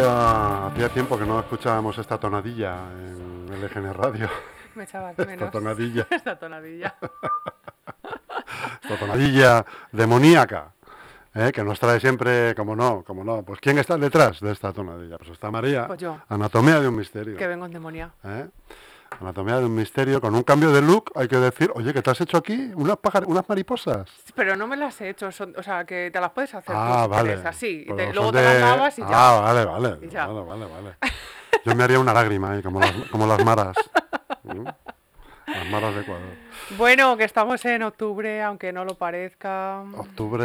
hacía, hacía tiempo que no escuchábamos esta tonadilla en LGN Radio. Me echaba Esta menos. tonadilla, Esta tonadilla. esta tonadilla demoníaca, ¿eh? que nos trae siempre, como no, como no. Pues ¿quién está detrás de esta tonadilla? Pues está María, Pues yo. Anatomía de un misterio. Que vengo endemoniada. ¿eh? Anatomía de un misterio, con un cambio de look, hay que decir, oye, ¿qué te has hecho aquí? Unas, pájar- unas mariposas. Pero no me las he hecho, son- o sea, que te las puedes hacer Ah, tú vale. quieres, así. y Pero te- son luego de- te las lavas y ya. Ah, vale, vale. Y ya. Vale, vale, vale. Yo me haría una lágrima ahí, como las, como las maras. ¿Mm? Las maras de Ecuador. Bueno, que estamos en octubre, aunque no lo parezca. Octubre.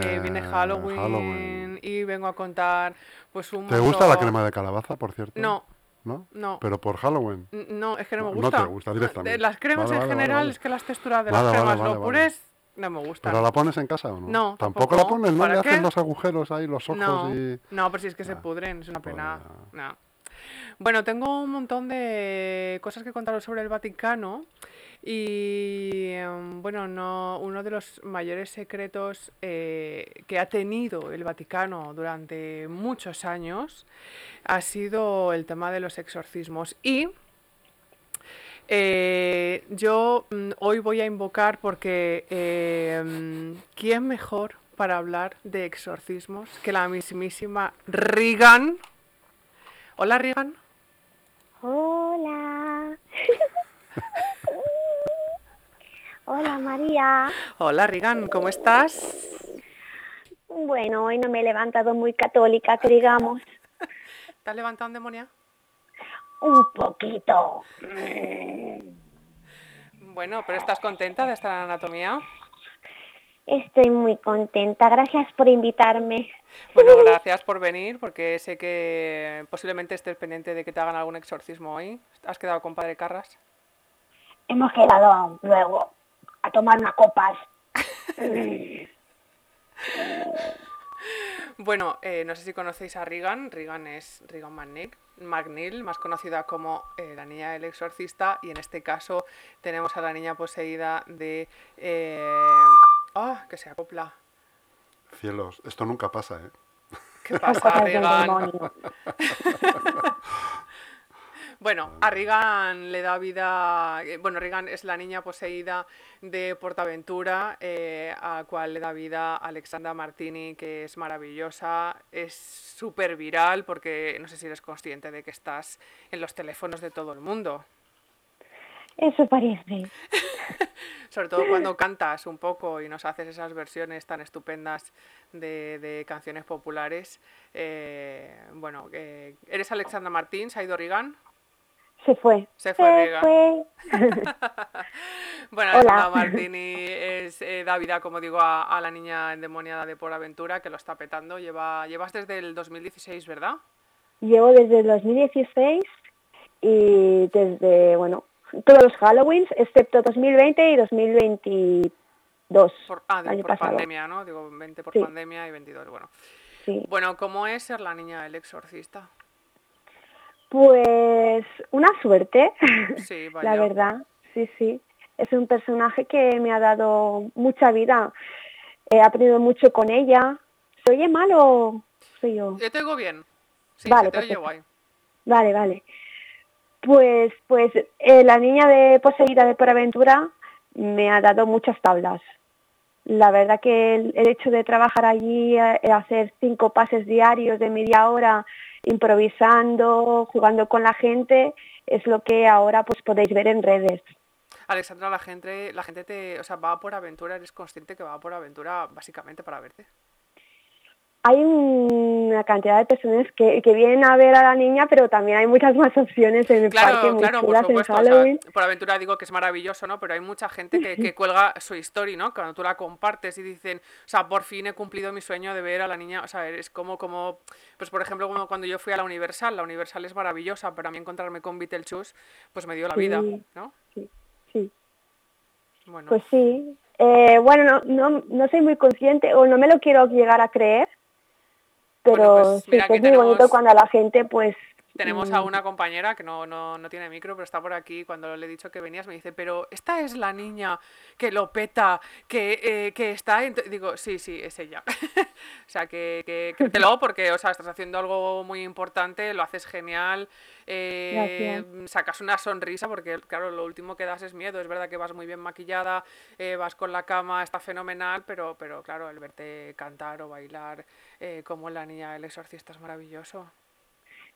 Que viene Halloween, Oh, Halloween. y vengo a contar pues un ¿Te gusta la crema de calabaza, por cierto? No, ¿No? no. Pero por Halloween. No, es que no me No- no gusta. te gusta directamente. Las cremas Vale, en vale, general vale. es que las texturas de las cremas vale, lo vale. purés no me gustan. ¿Pero la pones en casa o no? No, ¿Tampoco, tampoco. la pones? ¿No ¿Para le haces qué? los agujeros ahí, los ojos No, y...? no, pero si es que se Ah, pudren, es una pues pena. Bueno, tengo un montón de cosas que contaros sobre el Vaticano y em, bueno, no, uno de los mayores secretos eh, que ha tenido el Vaticano durante muchos años ha sido el tema de los exorcismos y eh, yo mm, hoy voy a invocar porque eh, ¿quién mejor para hablar de exorcismos que la mismísima Regan? Hola Regan. Hola. Hola María. Hola Regan, ¿cómo estás? Bueno, hoy no me he levantado muy católica, que digamos. ¿Te has levantado demonia? Un poquito. Bueno, pero ¿estás contenta de estar en anatomía? Estoy muy contenta. Gracias por invitarme. Bueno, gracias por venir, porque sé que posiblemente estés pendiente de que te hagan algún exorcismo hoy. ¿Has quedado con Padre Carras? Hemos quedado luego a tomar unas copas. Bueno, eh, no sé si conocéis a Regan. Regan es Regan McNeil, McNeil, más conocida como eh, la niña del exorcista. Y en este caso tenemos a la niña poseída de... eh, ¡Ah! que se acopla. Cielos, esto nunca pasa, ¿eh? ¿Qué Son pasa, Regan? Bueno, a Regan le da vida. eh, Bueno, Regan es la niña poseída de Portaventura, eh, a cual le da vida Alexandra Martini, que es maravillosa, es súper viral, porque no sé si eres consciente de que estás en los teléfonos de todo el mundo. Eso parece. Sobre todo cuando cantas un poco y nos haces esas versiones tan estupendas de, de canciones populares. Eh, bueno, eh, ¿eres Alexandra Martín? ¿Se ha Se fue. Se fue. Bueno, Hola. Martini es, eh, como digo, a, a la niña endemoniada de Por Aventura, que lo está petando. Lleva, llevas desde el 2016, ¿verdad? Llevo desde el 2016 y desde, bueno, todos los Halloweens, excepto 2020 y 2022. Por, ah, año por pasado. pandemia, ¿no? Digo, 20 por Sí. pandemia y 22, bueno. Sí. Bueno, ¿cómo es ser la niña del exorcista? Pues una suerte, Sí, vaya. la verdad, sí, sí. Es un personaje que me ha dado mucha vida. He aprendido mucho con ella. ¿Se oye mal o soy yo? Yo te oigo bien. Sí, Vale, te oye guay. Vale, vale. Pues, pues eh, la niña de poseída de por aventura me ha dado muchas tablas. La verdad que el, el hecho de trabajar allí, eh, hacer cinco pases diarios de media hora, improvisando, jugando con la gente, es lo que ahora pues podéis ver en redes. Alexandra, la gente, la gente te, o sea, va por aventura, eres consciente que va por aventura básicamente para verte. hay una cantidad de personas que, que, vienen a ver a la niña, pero también hay muchas más opciones en el claro, parque, muy claro, chulas por en supuesto. Halloween. O sea, por aventura digo que es maravilloso, ¿no? Pero hay mucha gente que, que cuelga su story, ¿no? Cuando tú la compartes y dicen, o sea, por fin he cumplido mi sueño de ver a la niña. O sea, es como, como pues por ejemplo, como cuando yo fui a la Universal. La Universal es maravillosa, pero a mí encontrarme con Beetlejuice, pues me dio la vida. ¿no? Sí, sí. Bueno, Pues sí. Eh, bueno, no, no, no soy muy consciente o no me lo quiero llegar a creer, pero Bueno, pues sí que que es muy bonito cuando a la gente pues... Tenemos a mm, una compañera que no, no, no tiene micro, pero está por aquí. Cuando le he dicho que venías, me dice, pero esta es la niña que lo peta, que, eh, que está... en tu-". Digo, sí, sí, es ella. o sea, que, que créetelo porque, o sea, estás haciendo algo muy importante, lo haces genial, eh, sacas una sonrisa porque, claro, lo último que das es miedo. Es verdad que vas muy bien maquillada, eh, vas con la cama, está fenomenal, pero, pero claro, el verte cantar o bailar como la niña del exorcista es maravilloso.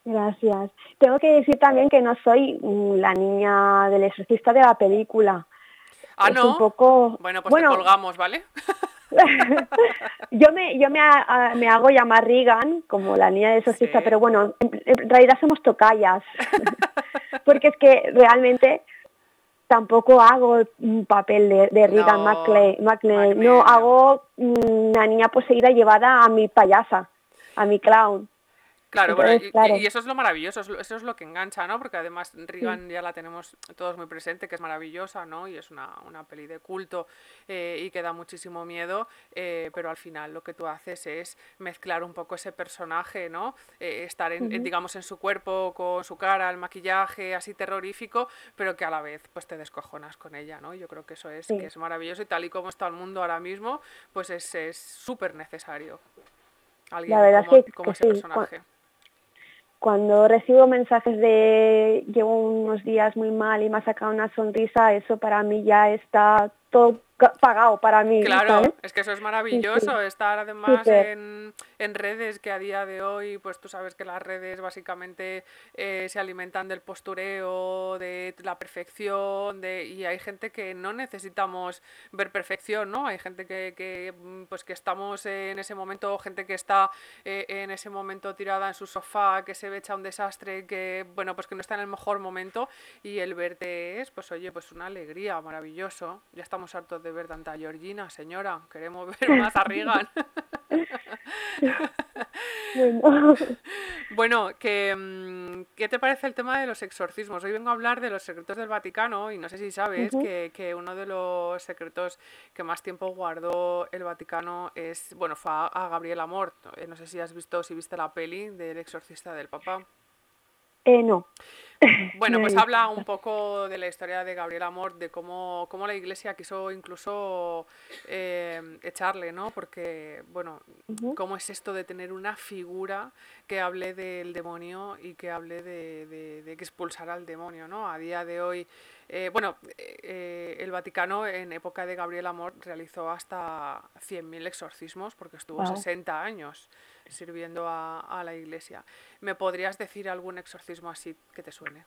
Gracias. Tengo que decir también que no soy mm, la niña del exorcista de la película. Ah, Es ¿no? un poco... Bueno, pues bueno, te colgamos, ¿vale? yo me, yo me, a- me hago llamar Regan como la niña del exorcista, Sí. pero bueno, en, en realidad somos tocallas. Porque es que realmente tampoco hago un papel de, de Regan No, McLean. McLean. No. hago mm, una niña poseída llevada a mi payasa, a mi clown. Claro, bueno, y, claro. y eso es lo maravilloso, es lo- eso es lo que engancha, ¿no? Porque además Regan ya la tenemos todos muy presente, que es maravillosa, ¿no? Y es una, una peli de culto eh, y que da muchísimo miedo, eh, pero al final lo que tú haces es mezclar un poco ese personaje, ¿no? Eh, estar, en, en, digamos, en su cuerpo, con su cara, el maquillaje así terrorífico, pero que a la vez pues te descojonas con ella, ¿no? Yo creo que eso es, Sí. que es maravilloso y tal y como está el mundo ahora mismo, pues es es súper necesario. Alguien verdad como, que- como que ese sí, personaje. Cuando recibo mensajes de llevo unos días muy mal y me ha sacado una sonrisa, eso para mí ya está todo pagado para mí. Claro, ¿sabes? es que eso es maravilloso, estar además en, en redes que a día de hoy, pues tú sabes que las redes básicamente eh, se alimentan del postureo, de la perfección, de, y hay gente que no necesitamos ver perfección, ¿no? Hay gente que, que, mm, pues que estamos en ese momento, gente que está eh, en ese momento tirada en su sofá, que se ve hecha un desastre, que bueno, pues que no está en el mejor momento y el verte es, pues oye, pues una alegría, maravilloso. Ya estamos hartos de ver tanta Georgina, señora, queremos ver más a Regan. Bueno, Bueno, que, mm, ¿qué te parece el tema de los exorcismos? Hoy vengo a hablar de los secretos del Vaticano y no sé si sabes que, que uno de los secretos que más tiempo guardó el Vaticano es, bueno, fue a, a Gabriel Amort. Eh, No sé si has visto, si viste la peli del exorcista del Papa. Eh, no. Bueno, pues habla un poco de la historia de Gabriel Amor, de cómo, cómo la iglesia quiso incluso eh, echarle, ¿no? Porque, bueno, cómo es esto de tener una figura que hable del demonio y que hable de, de- de que expulsara al demonio, ¿no? A día de hoy, eh, bueno, eh, eh, el Vaticano en época de Gabriel Amor realizó hasta 100.000 exorcismos porque estuvo Guau. 60 años sirviendo a, a la iglesia. ¿Me podrías decir algún exorcismo así que te suene?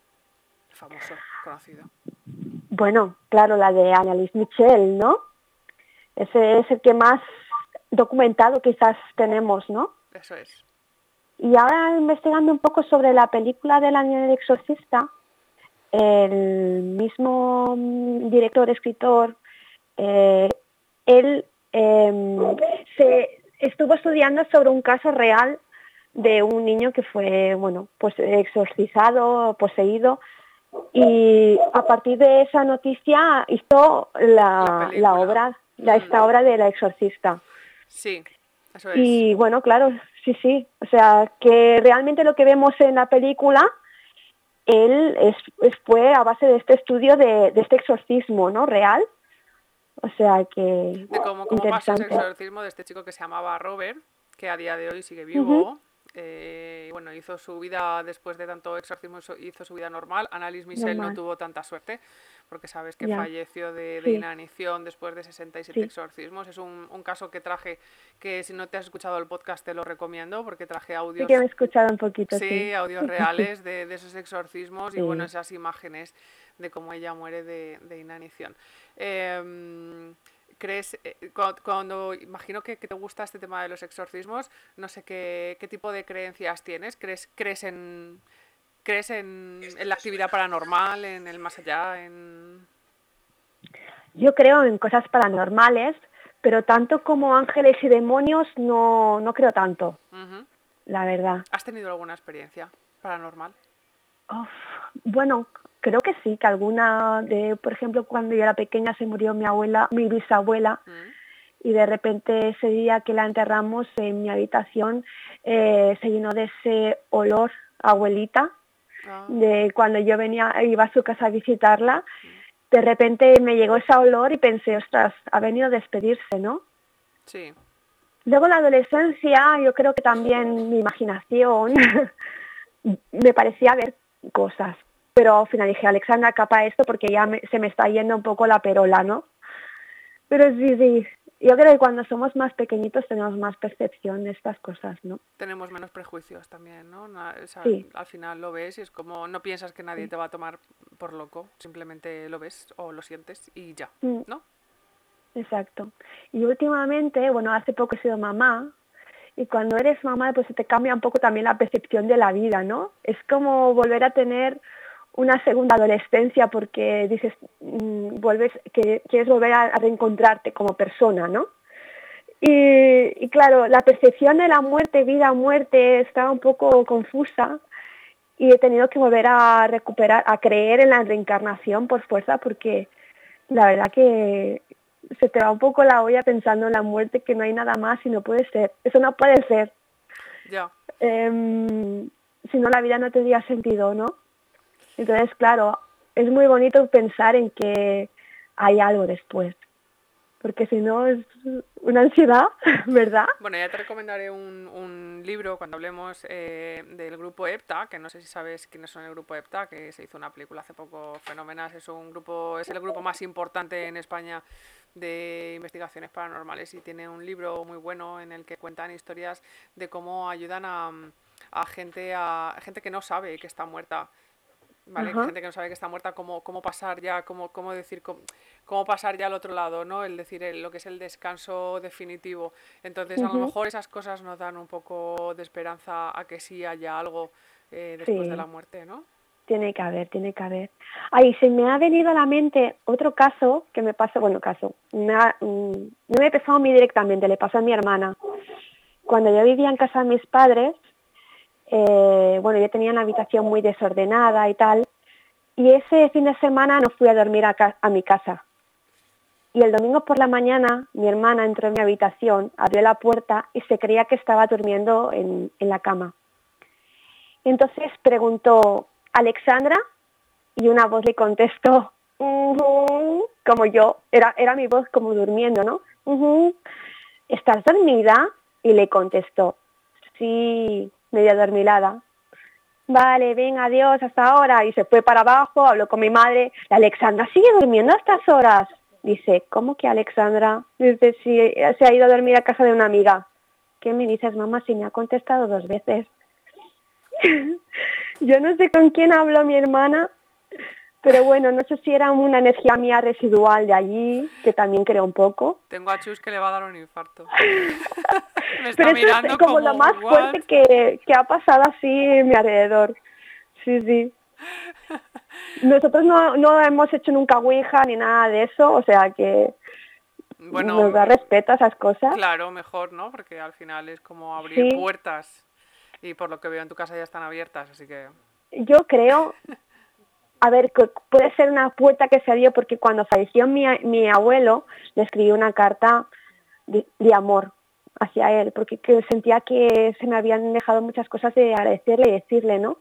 Famoso, conocido. Bueno, claro, la de Annalise Michel, ¿no? Ese es el que más documentado quizás tenemos, ¿no? Eso es. Y ahora investigando un poco sobre la película del año del exorcista, el mismo director, escritor, eh, él em, se estuvo estudiando sobre un caso real de un niño que fue, bueno, pues exorcizado, poseído, y a partir de esa noticia hizo La la, película. la obra, la, esta obra de la exorcista. Sí, eso es. Y bueno, claro, sí, sí. O sea, que realmente lo que vemos en la película, él es, es- fue a base de este estudio de, de este exorcismo, ¿no? Real. O sea que de cómo, cómo pasó ese interesante. exorcismo de este chico que se llamaba Robert, que a día de hoy sigue vivo. eh, bueno, hizo su vida después de tanto exorcismo, hizo- su vida normal. Annalise Michel no tuvo tanta suerte, porque sabes que falleció de, de Sí. inanición después de 67 Sí. exorcismos. Es un, un caso que traje, que si no te has escuchado el podcast te lo recomiendo, porque traje Sí audios que me he escuchado un poquito, Sí, sí. audios reales de, de esos exorcismos y Sí. bueno, esas imágenes de cómo ella muere de, de inanición. Em, crees, eh, cuando, cuando- imagino que, que te gusta este tema de los exorcismos, no sé qué, qué tipo de creencias tienes. ¿Crees, crees en crees en, en la actividad paranormal, en el más allá, en Yo creo en cosas paranormales, pero tanto como ángeles y demonios no, no creo tanto, la verdad. ¿Has tenido alguna experiencia paranormal? Uf, bueno, creo que sí, que alguna de, por ejemplo, cuando yo era pequeña se murió mi abuela, mi bisabuela, y de repente ese día que la enterramos en mi habitación eh, se llenó de ese olor abuelita, Ah, de cuando yo venía, iba a su casa a visitarla, de repente me llegó ese olor y pensé, ostras, ha venido a despedirse, ¿no? sí. Luego la adolescencia, yo creo que también mi imaginación me parecía ver cosas. Pero al final dije, Alexandra, capa esto porque ya me- se me está yendo un poco la perola, ¿no? Pero sí, sí, yo creo que cuando somos más pequeñitos tenemos más percepción de estas cosas, ¿no? Tenemos menos prejuicios también, ¿no? Na- o sea, Sí. Al final lo ves y es como no piensas que nadie te va a tomar por loco, simplemente lo ves o lo sientes y ya, Mm. ¿no? Exacto. Y últimamente, bueno, hace poco he sido mamá y cuando eres mamá pues se te cambia un poco también la percepción de la vida, ¿no? Es como volver a tener una segunda adolescencia porque dices, mm, vuelves, que quieres volver a, a reencontrarte como persona, ¿no? Y, y claro, la percepción de la muerte, vida, muerte, estaba un poco confusa y he tenido que volver a recuperar, a creer en la reencarnación por fuerza porque la verdad que se te va un poco la olla pensando en la muerte, que no hay nada más y no puede ser. Eso no puede ser. Ya. Em, si no, la vida no tendría sentido, ¿no? Entonces, claro, es muy bonito pensar en que hay algo después. Porque si no, es una ansiedad, ¿verdad? Bueno, ya te recomendaré un, un libro cuando hablemos eh, del grupo EPTA, que no sé si sabes quiénes son el grupo EPTA, que se hizo una película hace poco fenomenal. Es un grupo, es el grupo más importante en España de investigaciones paranormales y tiene un libro muy bueno en el que cuentan historias de cómo ayudan a, a gente a gente que no sabe que está muerta. ¿Vale? Ajá. Gente que no sabe que está muerta, cómo, cómo pasar ya, cómo, cómo decir, cómo, cómo pasar ya al otro lado, ¿no? El decir el- lo que es el descanso definitivo. Entonces, a lo mejor esas cosas nos dan un poco de esperanza a que sí haya algo eh, después de la muerte, ¿no? Tiene que haber, tiene que haber. Ay, se me ha venido a la mente otro caso que me pasó, bueno, caso, me ha- mm, no me pasó a mí directamente, le pasó a mi hermana. Cuando yo vivía en casa de mis padres, eh, bueno, yo tenía una habitación muy desordenada y tal, y ese fin de semana no fui a dormir a, a mi casa. Y el domingo por la mañana mi hermana entró en mi habitación, abrió la puerta y se creía que estaba durmiendo en, la cama. Entonces preguntó, Alexandra, y una voz le contestó, como yo, era, era mi voz como durmiendo, ¿no? "Ujú". ¿Estás dormida? Y le contestó, sí, media dormilada. Vale, venga, adiós, hasta ahora. Y se fue para abajo, habló con mi madre. La Alexandra sigue durmiendo a estas horas. Dice, ¿cómo que Alexandra? Dice, sí, se ha ido a dormir a casa de una amiga. ¿Qué me dices, mamá? Si me ha contestado dos veces. Yo no sé con quién habló mi hermana, pero bueno, no sé si era una energía mía residual de allí, que también creo un poco. Tengo a Chus que le va a dar un infarto. Me está Pero eso mirando es como, lo más "What?". fuerte que, que ha pasado así en mi alrededor. Sí, sí. Nosotros no, no hemos hecho nunca Ouija ni nada de eso, o sea que Bueno, nos da respeto a esas cosas. claro, mejor, ¿no? Porque al final es como abrir Sí. puertas. Y por lo que veo en tu casa ya están abiertas, así que... Yo creo, a ver, puede ser una puerta que se abrió porque cuando falleció mi, mi abuelo, le escribí una carta de, de amor hacia él, porque que sentía que se me habían dejado muchas cosas de agradecerle y decirle, ¿no?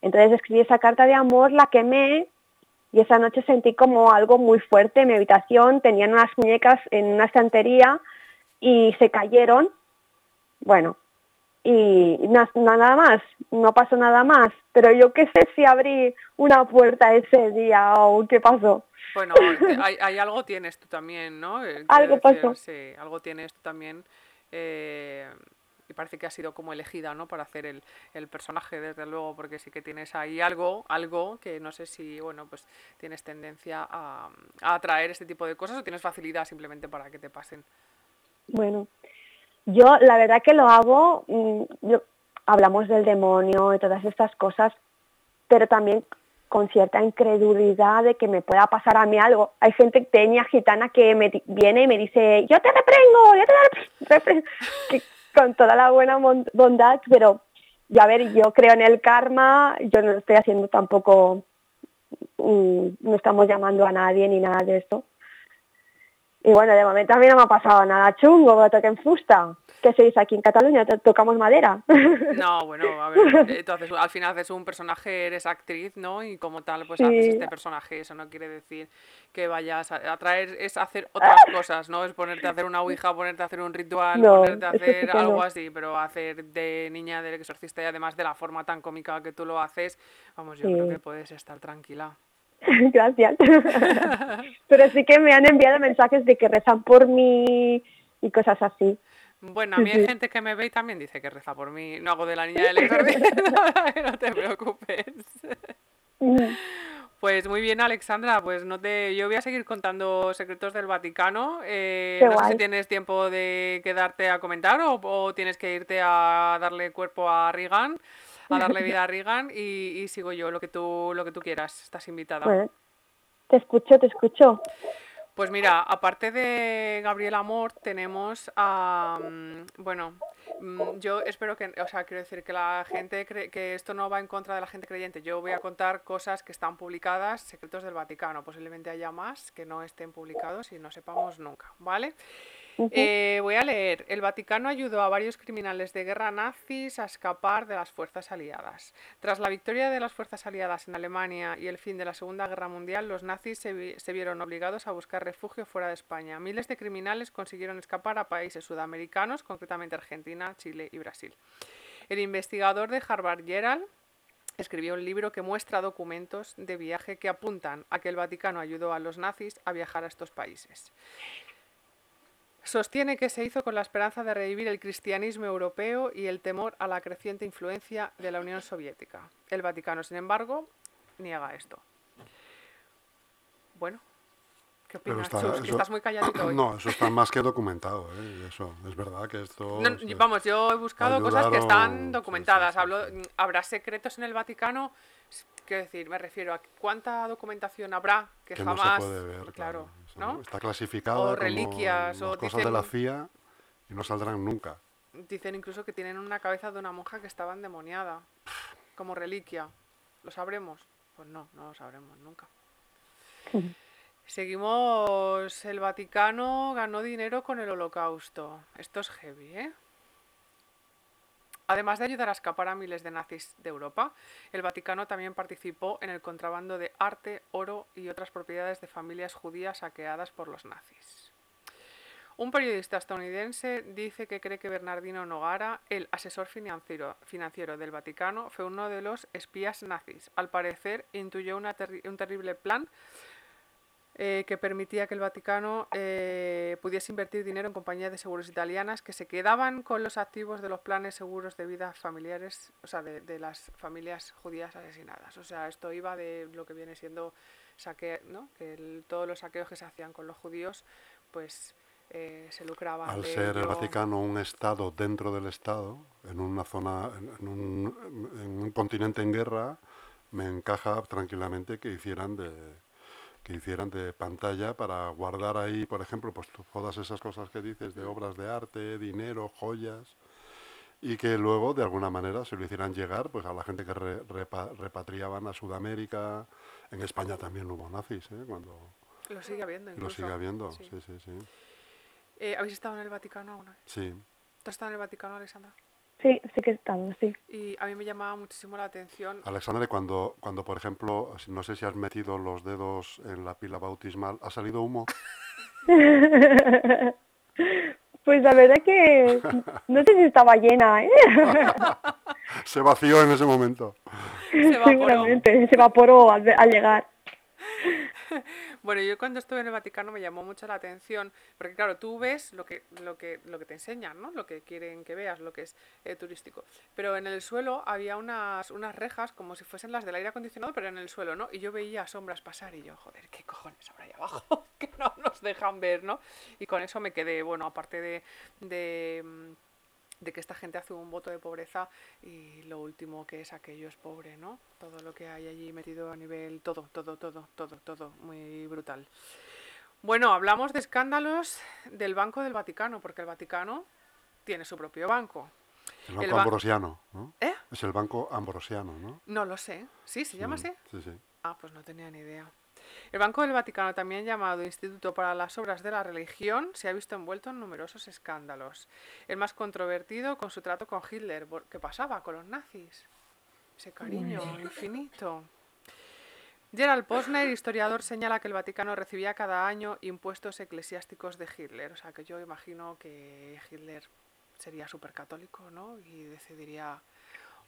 Entonces escribí esa carta de amor, la quemé y esa noche sentí como algo muy fuerte en mi habitación. Tenían unas muñecas en una estantería y se cayeron. Bueno, y na- nada más, no pasó nada más. Pero yo qué sé si abrí una puerta ese día o qué pasó. Bueno, hay, hay algo tienes tú también, ¿no? Eh, quiero Algo decir, pasó. Sí, algo tienes tú también. eh, y parece que ha sido como elegida, ¿no? Para hacer el, el personaje, desde luego, porque sí que tienes ahí algo, algo que no sé si, bueno, pues tienes tendencia a, a atraer este tipo de cosas o tienes facilidad simplemente para que te pasen. Bueno, yo la verdad que lo hago, mm, yo, hablamos del demonio y todas estas cosas, pero también con cierta incredulidad de que me pueda pasar a mí algo. Hay gente peña gitana que me viene y me dice, yo te reprengo, yo te reprengo, con toda la buena bondad, pero ya a ver, yo creo en el karma, yo no estoy haciendo tampoco, mm, no estamos llamando a nadie ni nada de esto. Y bueno, de momento a mí no me ha pasado nada chungo, me toquen fusta. ¿Qué se dice aquí en Cataluña? To- Tocamos madera. No, bueno, a ver, entonces al final haces un personaje, eres actriz, ¿no? Y como tal, pues haces este personaje, eso no quiere decir que vayas a atraer, es hacer otras cosas, ¿no? Es ponerte a hacer una ouija, ponerte a hacer un ritual, No, ponerte a hacer que algo no. así, pero hacer de niña del exorcista y además de la forma tan cómica que tú lo haces, vamos, yo creo que puedes estar tranquila. Gracias. Pero sí que me han enviado mensajes de que rezan por mí y cosas así. Bueno, a mí hay gente que me ve y también dice que reza por mí. No hago de la niña del exorcista, no te preocupes. Mm, Pues muy bien, Alexandra. Pues no te, yo voy a seguir contando secretos del Vaticano. Eh, no sé si guay. tienes tiempo de quedarte a comentar o, o tienes que irte a darle cuerpo a Reagan, a darle vida a Reagan y, y sigo yo lo que tú lo que tú quieras. Estás invitada. Bueno, te escucho, te escucho. Pues mira, aparte de Gabriel Amor, tenemos a. mm, Bueno, mm, yo espero que. O sea, quiero decir que la gente. cre- que esto no va en contra de la gente creyente. Yo voy a contar cosas que están publicadas, secretos del Vaticano. Posiblemente haya más que no estén publicados y no sepamos nunca, ¿vale? Eh, voy a leer. El Vaticano ayudó a varios criminales de guerra nazis a escapar de las fuerzas aliadas. Tras la victoria de las fuerzas aliadas en Alemania y el fin de la Segunda Guerra Mundial, los nazis se, se vieron obligados a buscar refugio fuera de España. Miles de criminales consiguieron escapar a países sudamericanos, concretamente Argentina, Chile y Brasil. El investigador de Harvard Gerald escribió un libro que muestra documentos de viaje que apuntan a que el Vaticano ayudó a los nazis a viajar a estos países. Sostiene que se hizo con la esperanza de revivir el cristianismo europeo y el temor a la creciente influencia de la Unión Soviética. El Vaticano, sin embargo, niega esto. Bueno, ¿qué opinas, está- Chus? Que eso- estás muy calladito hoy. No, eso está más que documentado, ¿eh? Eso, es verdad que esto... No, sí. vamos, yo he buscado cosas que están Ayudaron, documentadas. Hablo. ¿Habrá secretos en el Vaticano? Quiero decir, me refiero a cuánta documentación habrá que, que jamás... no se puede ver, claro, Eso ¿no? Está clasificado O como reliquias, o cosas de la CIA y no saldrán nunca. Dicen incluso que tienen una cabeza de una monja que estaba endemoniada, como reliquia. ¿Lo sabremos? Pues no, no lo sabremos nunca. Seguimos, el Vaticano ganó dinero con el holocausto. Esto es heavy, ¿eh? Además de ayudar a escapar a miles de nazis de Europa, el Vaticano también participó en el contrabando de arte, oro y otras propiedades de familias judías saqueadas por los nazis. Un periodista estadounidense dice que cree que Bernardino Nogara, el asesor financiero, del Vaticano, fue uno de los espías nazis. Al parecer, intuyó un terrible plan eh, que permitía que el Vaticano eh, pudiese invertir dinero en compañías de seguros italianas que se quedaban con los activos de los planes seguros de vida familiares, o sea, de, de las familias judías asesinadas. O sea, esto iba de lo que viene siendo saque, ¿no? que el- todos los saqueos que se hacían con los judíos, pues eh, se lucraban. Al de ser el. Vaticano un estado dentro del estado, en una zona, en un, en un continente en guerra, me encaja tranquilamente que hicieran de que hicieran de pantalla para guardar ahí, por ejemplo, pues todas esas cosas que dices de obras de arte, dinero, joyas, y que luego de alguna manera se lo hicieran llegar pues a la gente que re- repa- repatriaban a Sudamérica. En España también hubo nazis, ¿eh? cuando Lo sigue habiendo. lo Incluso. sigue habiendo. Sí. Sí, sí, sí. Eh, ¿Habéis estado en el Vaticano alguna vez? sí. ¿Tú has estado en el Vaticano, Alexandra? Sí, sí que estamos, sí. Y a mí me llamaba muchísimo la atención. Alexandre, cuando, cuando por ejemplo, no sé si has metido los dedos en la pila bautismal, ¿ha salido humo? Pues la verdad que no sé si estaba llena, ¿eh? Se vació en ese momento. Se evaporó. Seguramente, se evaporó al, al llegar. Bueno, yo cuando estuve en el Vaticano me llamó mucho la atención, porque claro, tú ves lo que, lo que, lo que te enseñan, ¿no? Lo que quieren que veas, lo que es eh, turístico. Pero en el suelo había unas, unas rejas como si fuesen las del aire acondicionado, pero en el suelo, ¿no? Y yo veía sombras pasar y yo, joder, ¿qué cojones habrá ahí abajo? que no nos dejan ver, ¿no? Y con eso me quedé, bueno, aparte de, mm, de que esta gente hace un voto de pobreza y lo último que es aquello es pobre, ¿no? Todo lo que hay allí metido a nivel, todo, todo, todo, todo, todo, muy brutal. Bueno, hablamos de escándalos del Banco del Vaticano, porque el Vaticano tiene su propio banco. El banco El ba- ambrosiano, ¿no? ¿Eh? Es el banco ambrosiano, ¿no? No lo sé. ¿Sí? ¿Se llama Sí, así? Sí, sí. Ah, pues no tenía ni idea. El Banco del Vaticano, también llamado Instituto para las Obras de la Religión, se ha visto envuelto en numerosos escándalos. El más controvertido con su trato con Hitler. ¿Qué pasaba con los nazis? Ese cariño infinito. Gerald Posner, historiador, señala que el Vaticano recibía cada año impuestos eclesiásticos de Hitler. O sea que yo imagino que Hitler sería supercatólico, ¿no? Y decidiría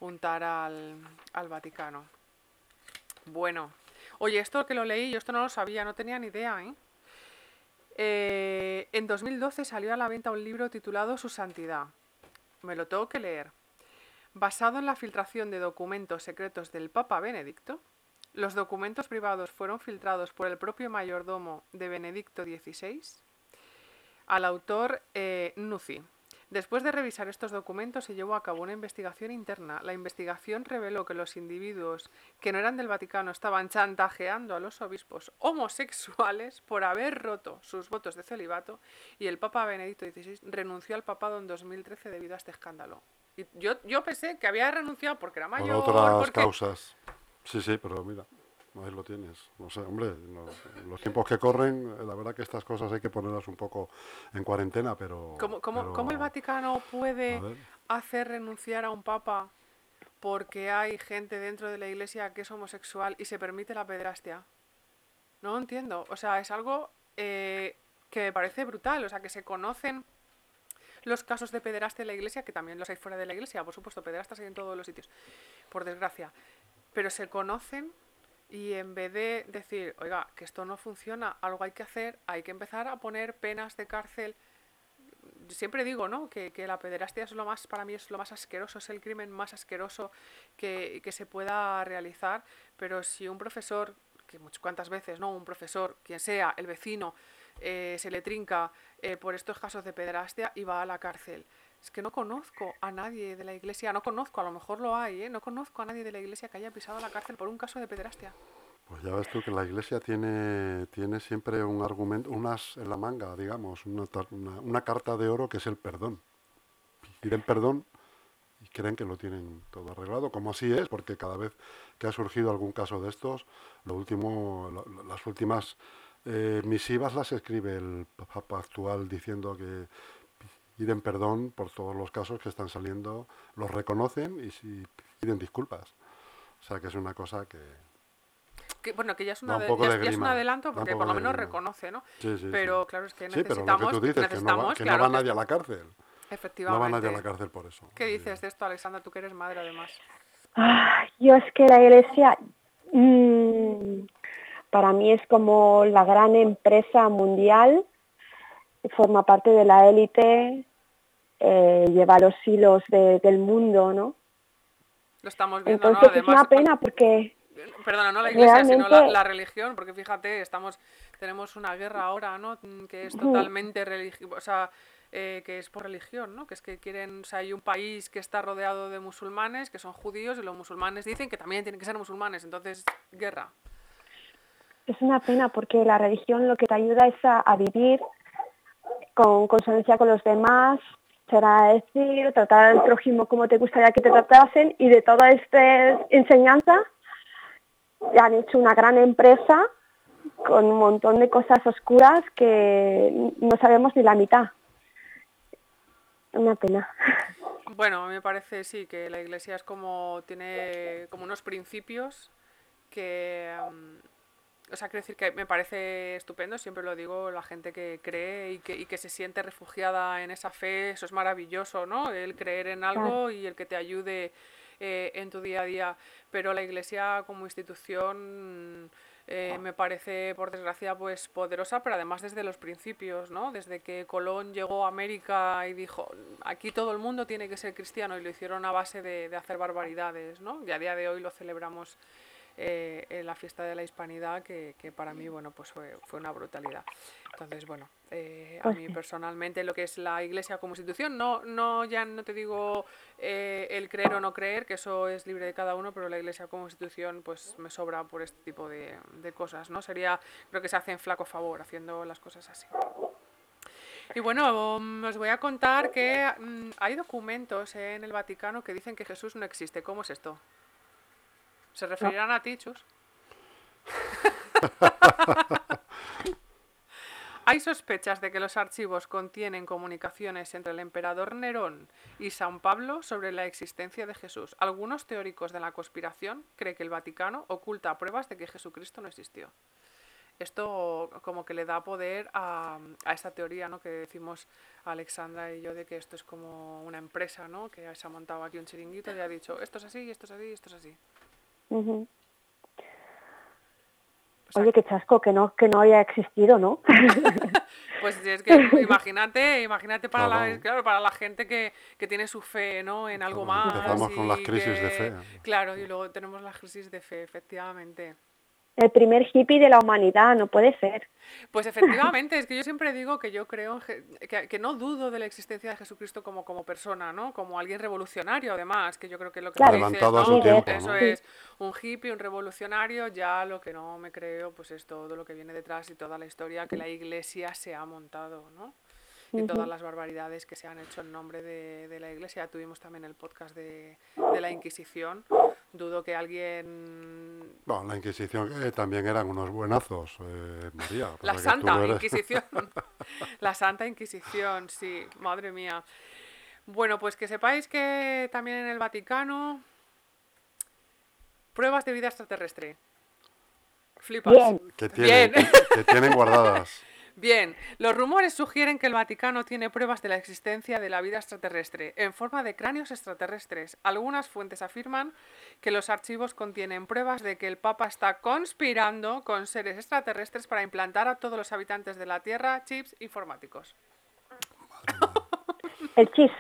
untar al, al Vaticano. Bueno, oye, esto que lo leí, yo esto no lo sabía, no tenía ni idea, ¿eh? Eh, en 2012 salió a la venta un libro titulado Su Santidad. Me lo tengo que leer. Basado en la filtración de documentos secretos del Papa Benedicto, los documentos privados fueron filtrados por el propio mayordomo de Benedicto XVI al autor eh. Después de revisar estos documentos se llevó a cabo una investigación interna. La investigación reveló que los individuos que no eran del Vaticano estaban chantajeando a los obispos homosexuales por haber roto sus votos de celibato y el Papa Benedicto XVI renunció al papado en 2013 debido a este escándalo. Y yo, yo pensé que había renunciado porque era Por mayor, otras porque... causas. Sí, sí, pero mira, ahí lo tienes. No sé, hombre, no- los tiempos que corren, eh, la verdad que estas cosas hay que ponerlas un poco en cuarentena, pero... ¿Cómo, cómo- pero- cómo el Vaticano puede hacer renunciar a un papa porque hay gente dentro de la iglesia que es homosexual y se permite la pederastia? No lo entiendo. O sea, es algo eh, que me parece brutal. O sea, que se conocen los casos de pederastia en la iglesia, que también los hay fuera de la iglesia, por supuesto, pederastas hay en todos los sitios, por desgracia. Pero se conocen y en vez de decir, oiga, que esto no funciona, algo hay que hacer, hay que empezar a poner penas de cárcel siempre digo, ¿no? Que, que la pederastia es lo más, para mí es lo más asqueroso, es el crimen más asqueroso que, que se pueda realizar, pero si un profesor, que muchas cuantas veces, ¿no? Un profesor, quien sea, el vecino, eh, se le trinca eh, por estos casos de pederastia y va a la cárcel. Es que no conozco a nadie de la iglesia, no conozco, a lo mejor lo hay, ¿eh? No conozco a nadie de la iglesia que haya pisado la cárcel por un caso de pederastia. Pues ya ves tú que la iglesia tiene, tiene siempre un argumento, unas en la manga, digamos, una, una, carta de oro que es el perdón. Piden perdón y creen que lo tienen todo arreglado, como así es, porque cada vez que ha surgido algún caso de estos, lo último, las últimas eh, misivas las escribe el Papa actual diciendo que piden perdón por todos los casos que están saliendo, los reconocen y si piden disculpas. O sea que es una cosa que, Que, bueno, que ya es, una un de- poco ya de es- ya es un adelanto porque poco por lo menos grima. reconoce, ¿no? Sí, sí, Pero sí. claro, es que Sí, pero necesitamos, lo que tú dices, que no, va, necesitamos, que claro, no va nadie a la cárcel. No va Efectivamente. nadie a la cárcel por eso. ¿Qué dices de esto, Alexandra? Tú que eres madre, además. Ah, yo es que la iglesia mm, para mí es como la gran empresa mundial, forma parte de la élite, eh, lleva los hilos de- del mundo, ¿no? Lo estamos viendo, Entonces ¿no? es una pena porque Perdona, no la iglesia, sino la, religión, porque fíjate, estamos tenemos una guerra ahora, ¿no? Que es totalmente religiosa, o sea, eh, que es por religión, ¿no? Que es que quieren, o sea, hay un país que está rodeado de musulmanes, que son judíos, y los musulmanes dicen que también tienen que ser musulmanes, entonces, guerra. es una pena porque la religión lo que te ayuda es a, a vivir con consonancia con los demás, será decir, tratar al prójimo como te gustaría que te tratasen y de toda esta enseñanza han hecho una gran empresa con un montón de cosas oscuras que no sabemos ni la mitad. Una pena. Bueno, a mí me parece sí que la iglesia es como tiene como unos principios que mm, o sea, quiero decir que me parece estupendo, siempre lo digo, la gente que cree y que, y que se siente refugiada en esa fe, eso es maravilloso, ¿no? El creer en algo y el que te ayude eh, en tu día a día. Pero la iglesia como institución eh, me parece, por desgracia, pues poderosa, pero además desde los principios, ¿no? Desde que Colón llegó a América y dijo, aquí todo el mundo tiene que ser cristiano, y lo hicieron a base de, de hacer barbaridades, ¿no? Y a día de hoy lo celebramos eh, en la fiesta de la hispanidad, que, que para mí, bueno, pues fue, fue una brutalidad. Entonces, bueno, eh, a mí personalmente lo que es la iglesia como institución, no, no ya no te digo eh, el creer o no creer, que eso es libre de cada uno, pero la iglesia como institución pues me sobra por este tipo de, de cosas, ¿no? Sería, creo que se hace en flaco favor haciendo las cosas así. Y bueno, mm, os voy a contar que mm, hay documentos en el Vaticano que dicen que Jesús no existe. ¿Cómo es esto? ¿Se referirán a ti, Chus? Hay sospechas de que los archivos contienen comunicaciones entre el emperador Nerón y San Pablo sobre la existencia de Jesús. Algunos teóricos de la conspiración creen que el Vaticano oculta pruebas de que Jesucristo no existió. Esto como que le da poder a, a esta teoría ¿no? que decimos Alexandra y yo de que esto es como una empresa ¿no? que se ha montado aquí un chiringuito y ha dicho esto es así, esto es así, esto es así. Ujú. O sea, Oye, qué chasco que no, que no haya existido, ¿no? Pues es que imagínate, imagínate para la, Claro. para la gente que, que tiene su fe, ¿no? En algo Claro, más. empezamos con las crisis de fe. Claro, y luego tenemos la crisis de fe, efectivamente. El primer hippie de la humanidad, no puede ser. Pues efectivamente, es que yo siempre digo que yo creo, que, que no dudo de la existencia de Jesucristo como, como persona, ¿no? Como alguien revolucionario, además, que yo creo que es lo que Claro. dices, ¿no? su tiempo, Eso ¿no? es, un hippie, un revolucionario, ya lo que no me creo, pues es todo lo que viene detrás y toda la historia que la iglesia se ha montado, ¿no? Y todas las barbaridades que se han hecho en nombre de, de la Iglesia. Tuvimos también el podcast de, de la Inquisición. Dudo que alguien... Bueno, la Inquisición eh, también eran unos buenazos, eh, María. La Santa eres- Inquisición. La Santa Inquisición, sí, madre mía. Bueno, pues que sepáis que también en el Vaticano pruebas de vida extraterrestre. Flipas. Bien. que, tienen, Bien. que- que tienen guardadas. Bien, los rumores sugieren que el Vaticano tiene pruebas de la existencia de la vida extraterrestre en forma de cráneos extraterrestres. Algunas fuentes afirman que los archivos contienen pruebas de que el Papa está conspirando con seres extraterrestres para implantar a todos los habitantes de la Tierra chips informáticos. El chis.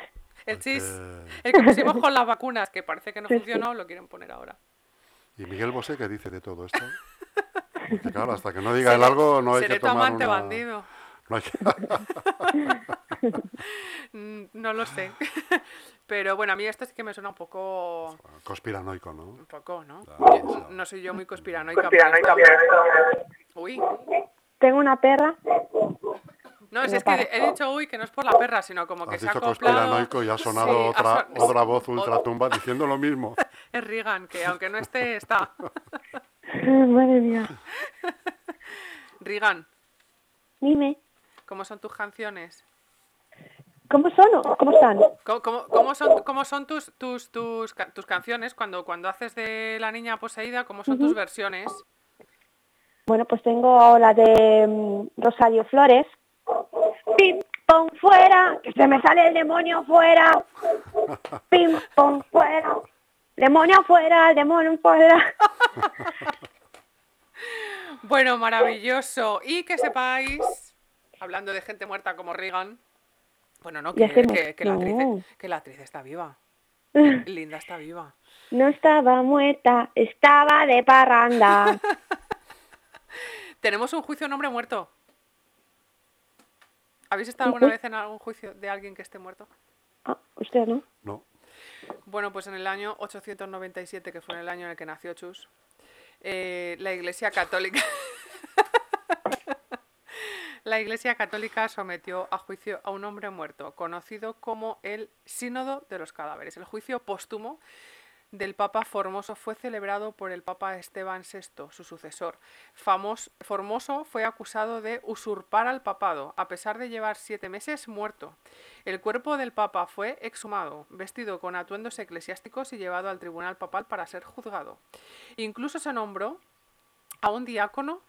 El chis, el que pusimos con las vacunas, que parece que no funcionó, lo quieren poner ahora. ¿Y Miguel Bosé qué dice de todo esto? Claro, hasta que no diga el algo no hay Seré que tu tomar amante una... bandido. no hay que- Mm, No lo sé. Pero bueno, a mí esto sí que me suena un poco... Conspiranoico, ¿no? Un poco, ¿no? No soy yo muy conspiranoica. pero esto- Uy, Tengo una perra. no, No es que he dicho uy, que no es por la perra, sino como que Has se ha dicho acoplado... conspiranoico y ha sonado Sí, ha otra, son- otra voz ultratumba diciendo lo mismo. Es Reagan, que aunque no esté, está. Madre mía. Reagan, Dime. ¿cómo son tus canciones? ¿Cómo son? o ¿Cómo están? ¿Cómo, cómo- cómo son, cómo son tus, tus, tus, tus canciones cuando, cuando haces de la niña poseída? ¿Cómo son tus versiones? Bueno, pues tengo la de mm, Rosario Flores. Pim, pom, fuera, que se me sale el demonio fuera. Pim, pom, fuera. Demonio fuera, demonio fuera. Bueno, maravilloso. Y que sepáis, hablando de gente muerta como Reagan, bueno, no, que, la, actriz, que la actriz está viva. Linda está viva. No estaba muerta, estaba de parranda. Tenemos un juicio a un hombre muerto. ¿Habéis estado ¿Un alguna vez en algún juicio de alguien que esté muerto? Ah, usted no. No. Bueno, pues en el año 897, que fue en el año en el que nació Chus, eh, la Iglesia Católica. la Iglesia Católica sometió a juicio a un hombre muerto, conocido como el Sínodo de los Cadáveres. El juicio póstumo del Papa Formoso fue celebrado por el Papa Esteban VI, su sucesor. Formoso fue acusado de usurpar al papado, a pesar de llevar siete meses muerto. El cuerpo del Papa fue exhumado, vestido con atuendos eclesiásticos y llevado al tribunal papal para ser juzgado. Incluso se nombró a un diácono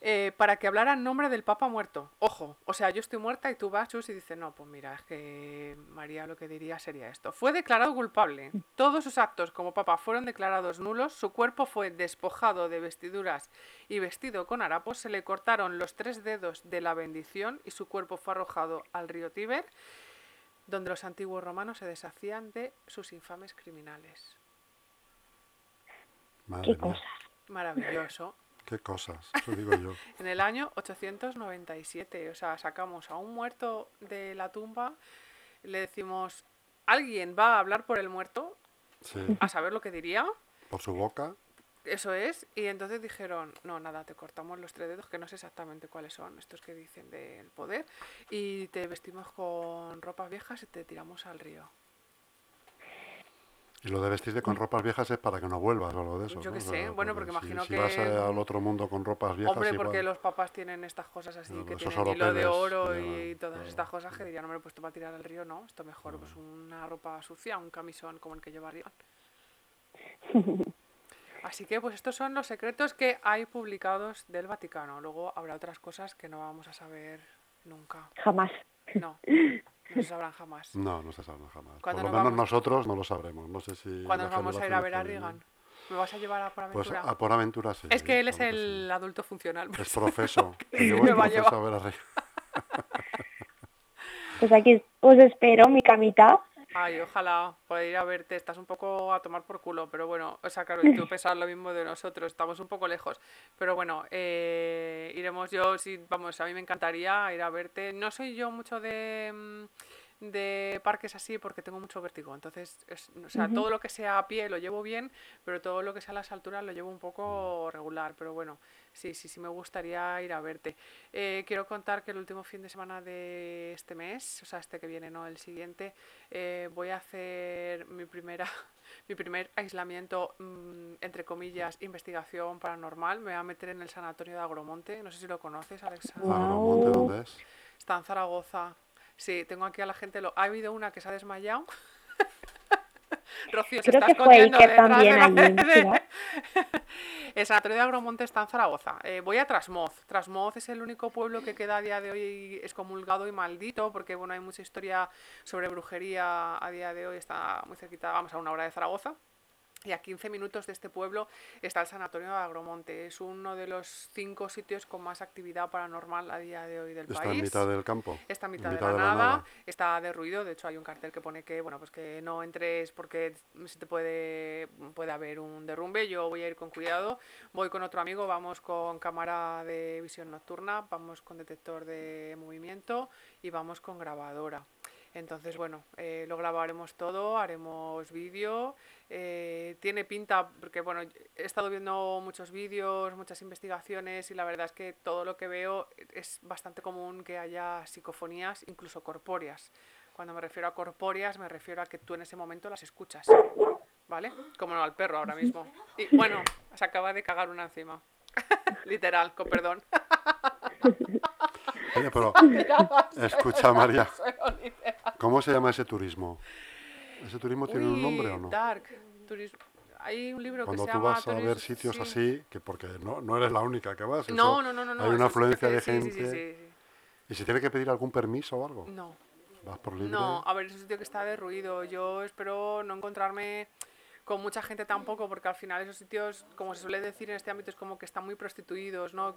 eh, para que hablara en nombre del Papa muerto. Ojo, o sea, yo estoy muerta y tú vas, Chus, y dices, no, pues mira, es que María lo que diría sería esto. Fue declarado culpable. Todos sus actos como Papa fueron declarados nulos. Su cuerpo fue despojado de vestiduras y vestido con harapos. Se le cortaron los tres dedos de la bendición y su cuerpo fue arrojado al río Tíber, donde los antiguos romanos se deshacían de sus infames criminales. Madre Qué mía, cosas. Maravilloso. Qué cosas, eso digo yo. En el año 897, o sea, sacamos a un muerto de la tumba, le decimos, ¿alguien va a hablar por el muerto? Sí, A saber lo que diría. por su boca. Eso es. Y entonces dijeron, no, nada, te cortamos los tres dedos, que no sé exactamente cuáles son, estos que dicen del poder, y te vestimos con ropas viejas y te tiramos al río. Y lo de vestirte con ropas viejas es para que no vuelvas o algo de eso. Yo ¿no? qué sé, bueno, porque si- imagino si que- vas eh, al otro mundo con ropas viejas. Hombre, igual- porque los papás tienen estas cosas así, Claro, que tienen hilo de oro y todas claro. estas cosas que dirían, hombre, pues te va a tirar al río, no, esto mejor, pues una ropa sucia, un camisón como el que lleva Rion. Así que, pues estos son los secretos que hay publicados del Vaticano. Luego habrá otras cosas que no vamos a saber nunca. Jamás. No, no se sabrán jamás. No, no se sabe jamás. Por ¿Cuándo lo nos menos vamos- nosotros no lo sabremos. No sé si. ¿Cuándo nos vamos a ir a ver a Reagan? ¿Me vas a llevar a por Pues aventura? a por aventura sí. es que él es el adulto funcional. sí. Es profeso. Me va a profeso a llevar. ver a Reagan. Pues aquí os espero, mi camita. Ay, ojalá poder ir a verte. Estás un poco a tomar por culo, pero bueno, o sea, claro, y tú pesar lo mismo de nosotros, estamos un poco lejos. Pero bueno, eh, iremos yo, sí, vamos, a mí me encantaría ir a verte. No soy yo mucho de, mm, de parques así porque tengo mucho vértigo, entonces, es- o sea, todo lo que sea a pie lo llevo bien, pero todo lo que sea a las alturas lo llevo un poco regular. Pero bueno, sí, sí, sí me gustaría ir a verte. Eh, quiero contar que el último fin de semana de este mes, o sea, este que viene, no, el siguiente, eh, voy a hacer mi primera mi primer aislamiento mm, entre comillas investigación paranormal me voy a meter en el sanatorio de Agromonte no sé si lo conoces Alexa Guau. Agromonte, ¿dónde es? está en Zaragoza sí tengo aquí a la gente lo ha habido una que se ha desmayado Rocío, se Creo está que fue Iker también allí de- sanatorio de Agromonte está en Zaragoza. Eh, voy a Trasmoz. Trasmoz es el único pueblo que queda a día de hoy excomulgado y maldito, porque bueno, hay mucha historia sobre brujería a día de hoy. Está muy cerquita, vamos a una hora de Zaragoza. Y a 15 minutos de este pueblo está el Sanatorio de Agromonte. Es uno de los cinco sitios con más actividad paranormal a día de hoy del Está país. en mitad del campo. Está en en mitad, mitad de, de la la nada, nada. está derruido, de hecho hay un cartel que pone que bueno pues que no entres porque se te puede, puede haber un derrumbe, yo voy a ir con cuidado, voy con otro amigo, vamos con cámara de visión nocturna, vamos con detector de movimiento y vamos con grabadora. Entonces, bueno, eh, lo grabaremos todo, haremos vídeo. eh, tiene pinta, porque bueno, he estado viendo muchos vídeos, muchas investigaciones y la verdad es que todo lo que veo es bastante común que haya psicofonías, incluso corpóreas. Cuando me refiero a corpóreas, me refiero a que tú en ese momento las escuchas. ¿Vale? Como no al perro ahora mismo. Y bueno, se acaba de cagar una encima. Literal, con perdón. Oye, pero escucha, María. ¿Cómo se llama ese turismo? ¿Ese turismo tiene un nombre o no? Dark. turismo. Hay un libro Cuando que se tú llama vas a ver sitios sí. así, que porque no, no eres la única que vas. No, no, no, no. no, Hay una afluencia de gente. Sí, sí. ¿Y se tiene que pedir algún permiso o algo? No, Vas por libre. no, a ver, es un sitio que está derruido. Yo espero no encontrarme con mucha gente tampoco, porque al final esos sitios, como se suele decir en este ámbito, es como que están muy prostituidos, ¿no?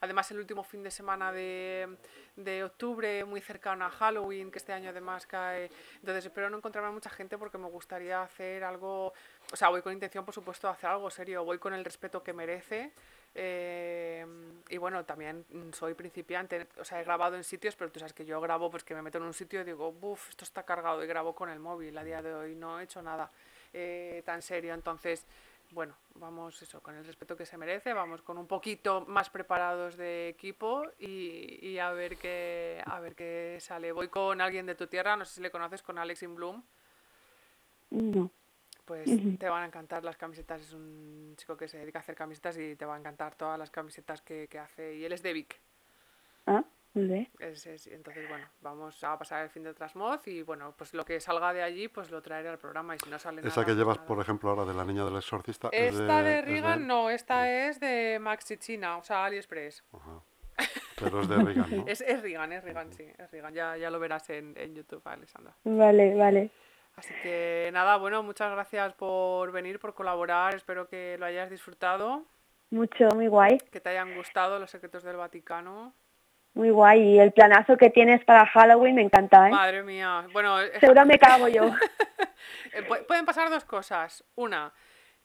Además, el último fin de semana de, de octubre, muy cercano a Halloween, que este año además cae. Entonces, espero no encontrarme mucha gente porque me gustaría hacer algo. O sea, voy con intención, por supuesto, de hacer algo serio. Voy con el respeto que merece. eh, y bueno, también soy principiante, o sea, he grabado en sitios, pero tú sabes que yo grabo, pues que me meto en un sitio y digo, buf, esto está cargado y grabo con el móvil. A día de hoy no he hecho nada eh, tan serio, entonces, bueno, vamos eso, con el respeto que se merece, vamos con un poquito más preparados de equipo y, y a ver qué a ver qué sale. Voy con alguien de tu tierra, no sé si le conoces, con Alex in Bloom. No. Pues te van a encantar las camisetas, es un chico que se dedica a hacer camisetas y te va a encantar todas las camisetas que, que hace. Y él es de Vic. Ah, Es- es- entonces, bueno, vamos a pasar el fin de Trasmoz y bueno, pues lo que salga de allí, pues lo traeré al programa y si no sale Esa nada, que pues llevas, nada. por ejemplo, ahora de la niña del exorcista. es Esta de es Regan no, esta es de Maxi China, o sea, AliExpress. Ajá. Pero es de Regan, ¿no? Es, es Regan, es Regan, sí, es Regan. Ya, ya lo verás en, en YouTube, Alessandra. Vale, vale. Así que nada, bueno, muchas gracias por venir, por colaborar. Espero que lo hayas disfrutado, Mucho, muy guay. que te hayan gustado los secretos del Vaticano. Muy guay. Y el planazo que tienes para Halloween me encanta, ¿eh? Madre mía. Bueno, Seguro me cago yo. eh, pu- pueden pasar dos cosas. Una,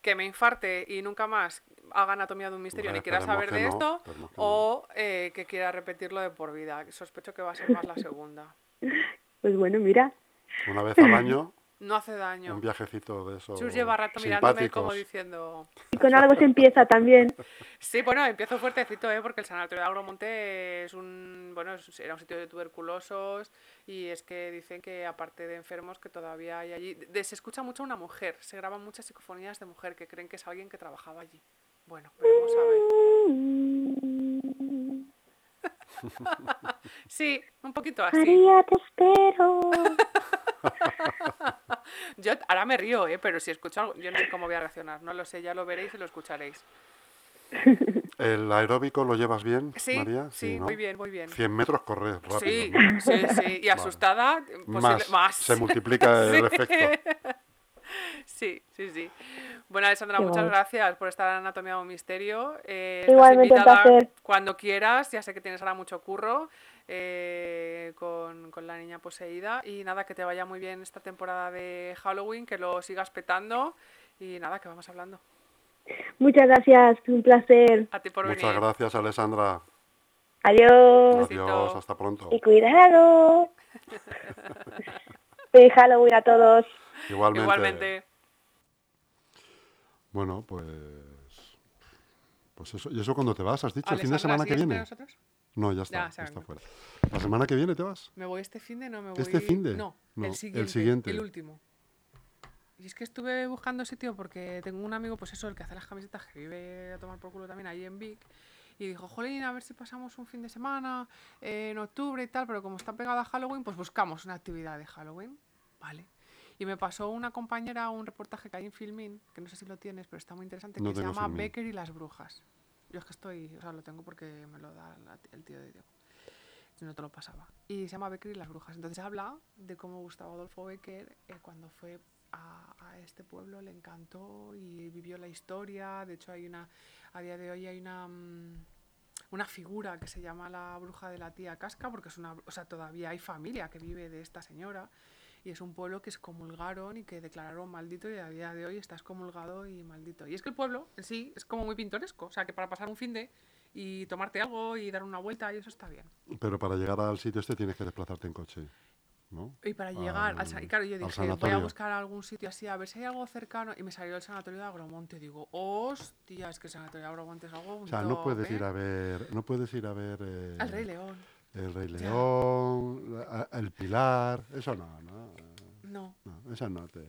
que me infarte y nunca más haga anatomía de un misterio ni quiera saber de no, esto, no. o eh, que quiera repetirlo de por vida. Sospecho que va a ser más la segunda. Pues bueno, mira. Una vez al año, No hace daño. un viajecito de esos Chus lleva rato mirándome como simpáticos. diciendo... Y con algo se empieza también. Sí, bueno, empiezo fuertecito, ¿eh? porque el Sanatorio de Agromonte es un, bueno, era un sitio de tuberculosos y es que dicen que aparte de enfermos que todavía hay allí, de- se escucha mucho una mujer, se graban muchas psicofonías de mujer que creen que es alguien que trabajaba allí. Bueno, veremos a ver. Sí, un poquito así. María, te espero. Yo ahora me río, ¿eh? pero si escucho algo, yo no sé cómo voy a reaccionar, no lo sé, ya lo veréis y lo escucharéis. ¿El aeróbico lo llevas bien, Sí, María? sí, ¿no? muy bien, muy bien. 100 metros corres rápido. Sí, ¿no? sí, sí, y asustada, posible- Más, más. Se multiplica el Sí. efecto. Sí, sí, sí. Bueno, Alessandra, muchas gracias por estar en Anatomía de un Misterio. Eh, estás Igualmente, un invitada cuando quieras, ya sé que tienes ahora mucho curro eh, con, con la niña poseída. Y nada, que te vaya muy bien esta temporada de Halloween, que lo sigas petando. Y nada, que vamos hablando. Muchas gracias, un placer. A ti por Muchas venir. gracias, Alessandra. Adiós. hasta pronto. Y cuidado. Feliz Halloween a todos. Igualmente. Igualmente. Bueno, pues. Pues eso. ¿Y eso cuándo te vas? ¿Has dicho el fin de semana que ¿sigues con viene? nosotros? No, ya está. Ya, Ya, se está fuera. ¿La semana que viene te vas? ¿Me voy este fin de no me voy? ¿Este finde? No, No, el el siguiente. El último. Y es que estuve buscando sitio porque tengo un amigo, pues eso, el que hace las camisetas, que vive a tomar por culo también ahí en Vic. Y dijo, jolín, a ver si pasamos un fin de semana eh, en octubre y tal, pero como está pegada a Halloween, pues buscamos una actividad de Halloween. Vale. Y me pasó una compañera un reportaje que hay en Filmin, que no sé si lo tienes, pero está muy interesante, No que se llama Filmin. Becker y las brujas. Yo es que estoy, o sea, lo tengo porque me lo da la- el tío de Diego no te lo pasaba. Y se llama Becker y las brujas. Entonces habla de cómo Gustavo Adolfo Becker, eh, cuando fue a, a este pueblo, le encantó y vivió la historia. De hecho, hay una, a día de hoy hay una, mm, una figura que se llama la bruja de la tía Casca, porque es una, o sea, todavía hay familia que vive de esta señora. Y es un pueblo que excomulgaron y que declararon maldito y a día de hoy está excomulgado y maldito. Y es que el pueblo en sí es como muy pintoresco. O sea, que para pasar un fin de y tomarte algo y dar una vuelta y eso está bien. Pero para llegar al sitio este tienes que desplazarte en coche. ¿No? Y para llegar al, sa- y claro, yo al dije, voy a buscar algún sitio así, a ver si hay algo cercano. Y me salió el sanatorio de Agromonte. Digo, hostia, es que el sanatorio de Agromonte es algo. O sea, no puedes ir a ver. No puedes ir a ver. eh, Al Rey León. El Rey Ya. León, la- el Pilar. Eso no, no. No. no eso no te.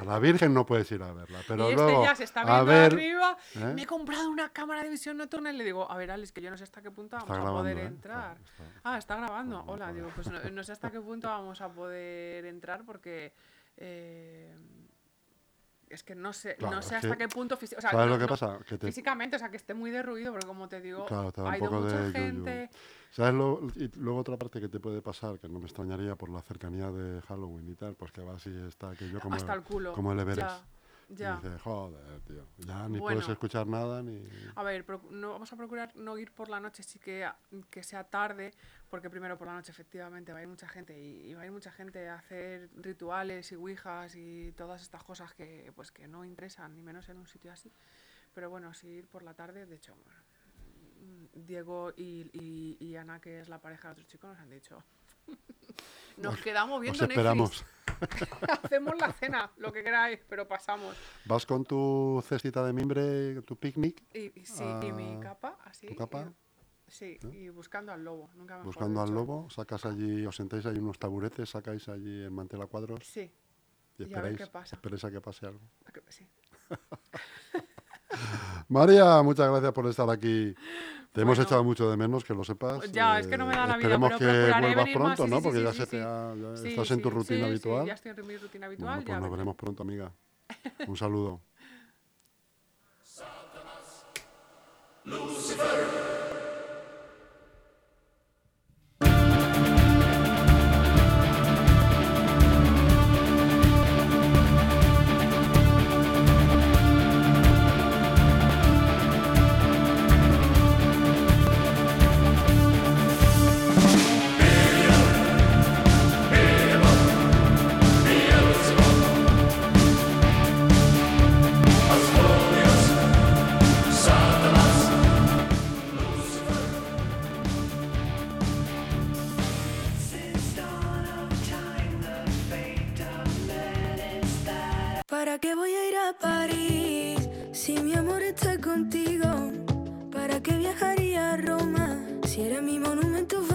A la Virgen no puedes ir a verla. Pero y este luego. ya se está a viendo ver. arriba. ¿eh? Me he comprado una cámara de visión nocturna y le digo, a ver, Alex, que yo no sé hasta qué punto vamos a poder ¿eh? entrar. Está- está- Ah, está grabando. Hola, grabando. digo, pues no, no sé hasta qué punto vamos a poder entrar porque. eh, es que no sé, Claro, no sé hasta que- qué punto. o sea, ¿Sabes lo que pasa? Que te, Físicamente, o sea, que esté muy derruido, porque como te digo, Claro, ha un ido poco mucha de yuyu. ¿Sabes lo, y luego otra parte que te puede pasar, que no me extrañaría por la cercanía de Halloween y tal, pues que vas y está aquello como, hasta el culo. como el Everest. Ya, ya. Y dices, joder, tío, ya ni Bueno. puedes escuchar nada ni... A ver, no, vamos a procurar no ir por la noche, sí que, que sea tarde, porque primero por la noche efectivamente va a ir mucha gente y, y va a ir mucha gente a hacer rituales y ouijas y todas estas cosas que pues que no interesan, ni menos en un sitio así. Pero bueno, sí ir por la tarde, de hecho, bueno, Diego y, y- y Ana, que es la pareja de otro chico, nos han dicho. Nos quedamos Os viendo esperamos. Netflix. Hacemos la cena, lo que queráis, pero pasamos. Vas con tu cestita de mimbre, tu picnic, Y, y sí, y mi Ah, capa, así. ¿tu capa? sí, y buscando al lobo. Nunca buscando al lobo, sacas allí, os sentáis ahí unos taburetes, sacáis allí el mantel a cuadros Sí, y y a ver esperáis, qué pasa. esperáis a que pase algo. sí. María, muchas gracias por estar aquí. Te hemos echado mucho de menos, que lo sepas. Ya, es que no me da la vida, Esperemos pero que vuelvas más, pronto, sí, ¿no? sí, Porque sí, ya sí, se te sí. ha- ya Sí, estás en tu rutina sí, sí, habitual. ya estoy en mi rutina habitual. Bueno, ya pues nos veremos pronto, amiga. Un saludo. ¿Para qué voy a ir a París si mi amor está contigo? ¿Para qué viajaría a Roma si eres mi monumento?